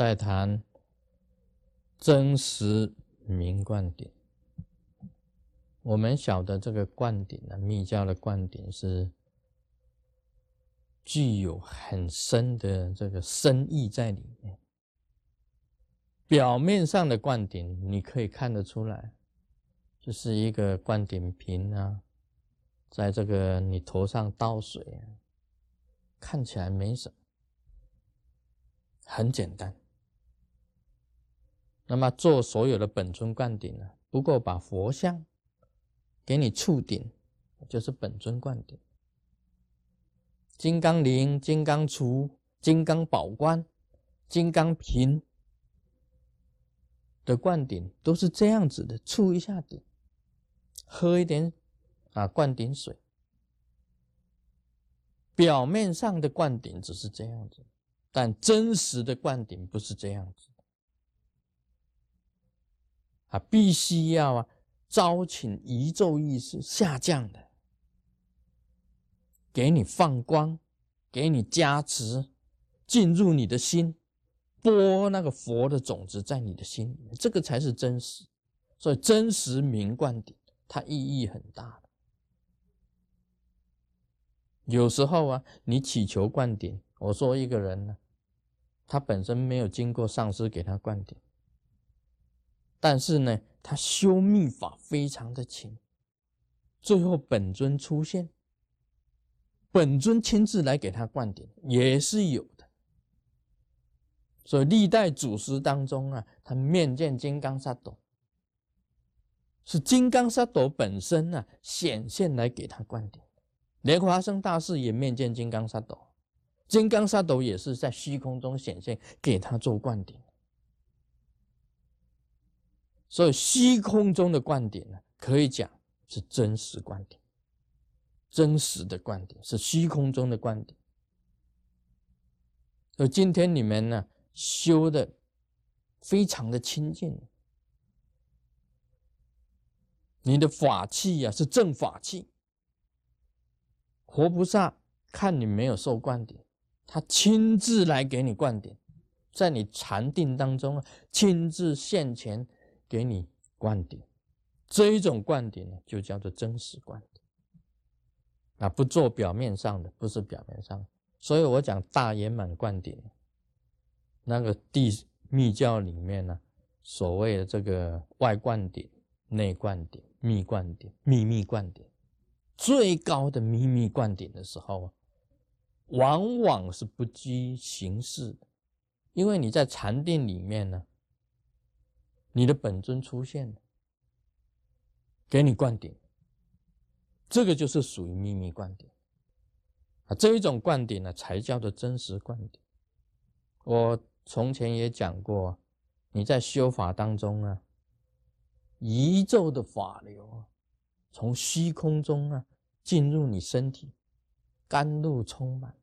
在谈真实明灌顶。我们晓得这个灌顶呢，密教的灌顶是具有很深的这个深意在里面。表面上的灌顶，你可以看得出来，就是一个灌顶瓶啊，在这个你头上倒水，看起来没什么，很简单。那么做所有的本尊灌顶呢，不过把佛像给你触顶，就是本尊灌顶。金刚铃、金刚杵、金刚宝冠、金刚瓶。的灌顶都是这样子的，触一下顶，喝一点啊灌顶水。表面上的灌顶只是这样子，但真实的灌顶不是这样子啊，必须要啊招请宇宙意识下降的，给你放光，给你加持，进入你的心。播那个佛的种子在你的心里面，这个才是真实。所以真实名灌顶，它意义很大的。有时候啊，你祈求灌顶，我说一个人呢，他本身没有经过上师给他灌顶，但是呢，他修密法非常的勤，最后本尊出现，本尊亲自来给他灌顶，也是有的。所以历代祖师当中啊，他面见金刚萨埵，是金刚萨埵本身啊显现来给他灌顶。莲华生大士也面见金刚萨埵，金刚萨埵也是在虚空中显现给他做灌顶。所以虚空中的观点呢，可以讲是真实观点，真实的观点是虚空中的观点。而今天你们呢？修的非常的清净，你的法器呀是正法器。活菩萨看你没有受灌顶，他亲自来给你灌顶，在你禅定当中啊，亲自现前给你灌顶。这一种灌顶呢，就叫做真实灌顶。啊，不做表面上的，不是表面上。所以我讲大圆满灌顶。那个地密教里面呢，所谓的这个外灌顶、内灌顶、密灌顶、秘密灌顶，最高的秘密灌顶的时候，往往是不拘形式的，因为你在禅定里面呢，你的本尊出现了，给你灌顶，这个就是属于秘密灌顶啊，这一种灌顶呢，才叫做真实灌顶，我。从前也讲过，你在修法当中啊，宇宙的法流啊，从虚空中啊进入你身体，甘露充满，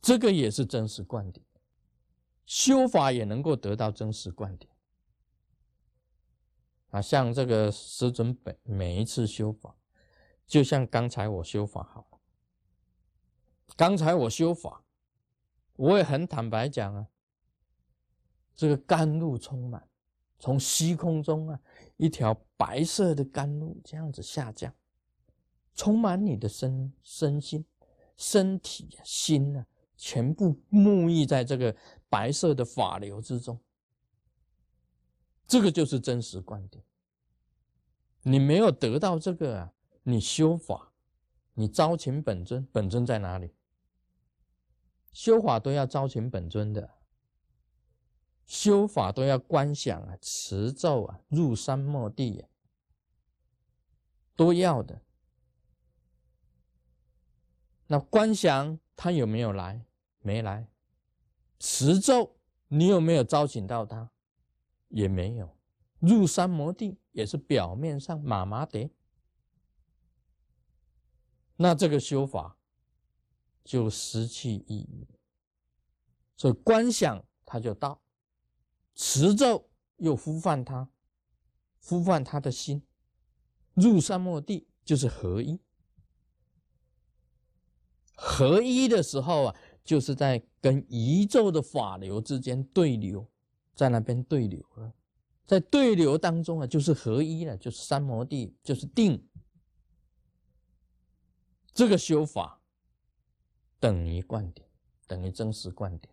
这个也是真实灌顶。修法也能够得到真实灌顶啊，像这个师尊每每一次修法，就像刚才我修法好了，刚才我修法。我也很坦白讲啊，这个甘露充满，从虚空中啊，一条白色的甘露这样子下降，充满你的身身心、身体、心啊，全部沐浴在这个白色的法流之中。这个就是真实观点。你没有得到这个啊，你修法，你招请本尊，本尊在哪里？修法都要招请本尊的，修法都要观想啊、持咒啊、入山莫地啊，都要的。那观想他有没有来？没来。持咒你有没有招请到他？也没有。入山摩地也是表面上麻麻的。那这个修法。就失去意义，所以观想他就到，持咒又呼唤他，呼唤他的心，入山摩地就是合一。合一的时候啊，就是在跟宇宙的法流之间对流，在那边对流了，在对流当中啊，就是合一了，就是三摩地，就是定。这个修法等于灌顶，等于真实灌顶。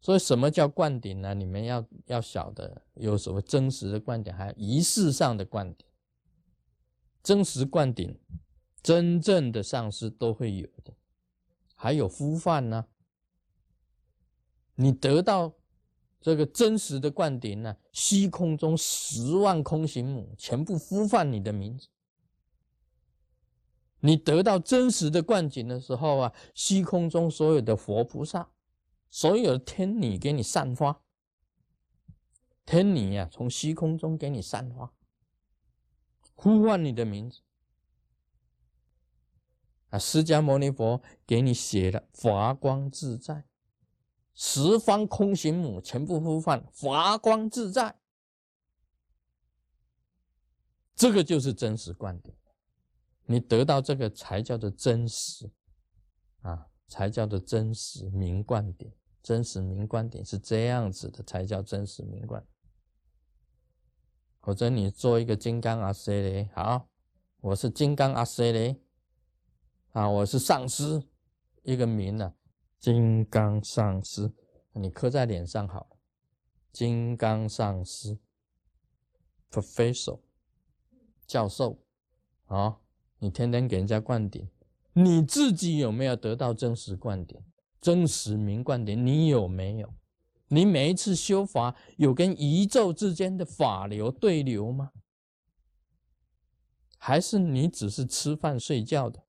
所以，什么叫灌顶呢？你们要要晓得，有什么真实的灌顶，还有仪式上的灌顶。真实灌顶，真正的上师都会有的。还有孵饭呢？你得到这个真实的灌顶呢？虚空中十万空行母全部呼唤你的名字。你得到真实的灌顶的时候啊，虚空中所有的佛菩萨，所有的天女给你散发，天女呀，从虚空中给你散发，呼唤你的名字。啊！释迦牟尼佛给你写了华光自在，十方空行母全部呼唤华光自在，这个就是真实观点。你得到这个才叫做真实啊，才叫做真实明观点。真实明观点是这样子的，才叫真实明观。否则你做一个金刚阿塞雷，好，我是金刚阿塞雷。啊，我是上师，一个名呢，金刚上师，你刻在脸上好了。金刚上师，professor，教授，啊，你天天给人家灌顶，你自己有没有得到真实灌顶、真实明灌顶？你有没有？你每一次修法有跟宇宙之间的法流对流吗？还是你只是吃饭睡觉的？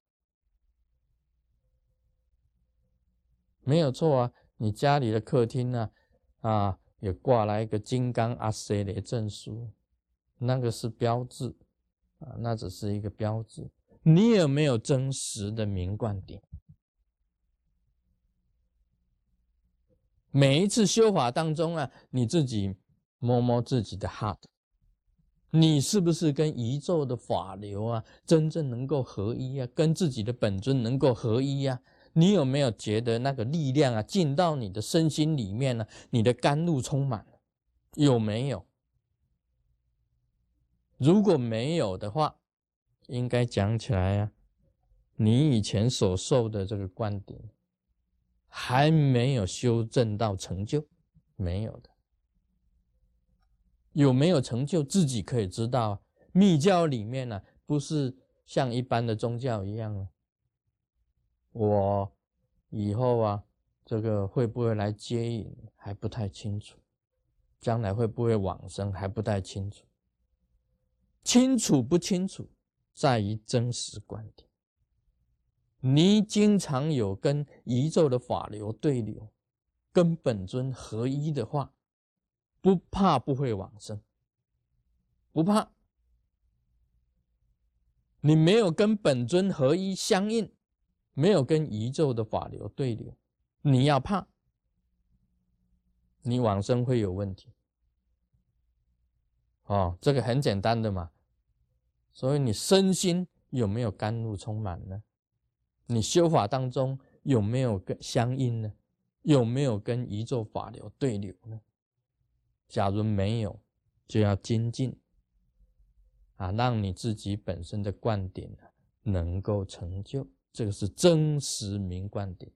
没有错啊，你家里的客厅呢，啊，也挂了一个金刚阿塞雷证书，那个是标志，啊，那只是一个标志。你有没有真实的明观点？每一次修法当中啊，你自己摸摸自己的 heart，你是不是跟宇宙的法流啊，真正能够合一啊？跟自己的本尊能够合一呀？你有没有觉得那个力量啊进到你的身心里面呢？你的甘露充满了，有没有？如果没有的话，应该讲起来呀，你以前所受的这个观点还没有修正到成就，没有的。有没有成就自己可以知道。密教里面呢，不是像一般的宗教一样啊。我以后啊，这个会不会来接引还不太清楚，将来会不会往生还不太清楚。清楚不清楚，在于真实观点。你经常有跟宇宙的法流对流，跟本尊合一的话，不怕不会往生，不怕。你没有跟本尊合一相应。没有跟宇宙的法流对流，你要怕，你往生会有问题。哦，这个很简单的嘛。所以你身心有没有甘露充满呢？你修法当中有没有跟相应呢？有没有跟宇宙法流对流呢？假如没有，就要精进啊，让你自己本身的观点能够成就。这个是真实名观点，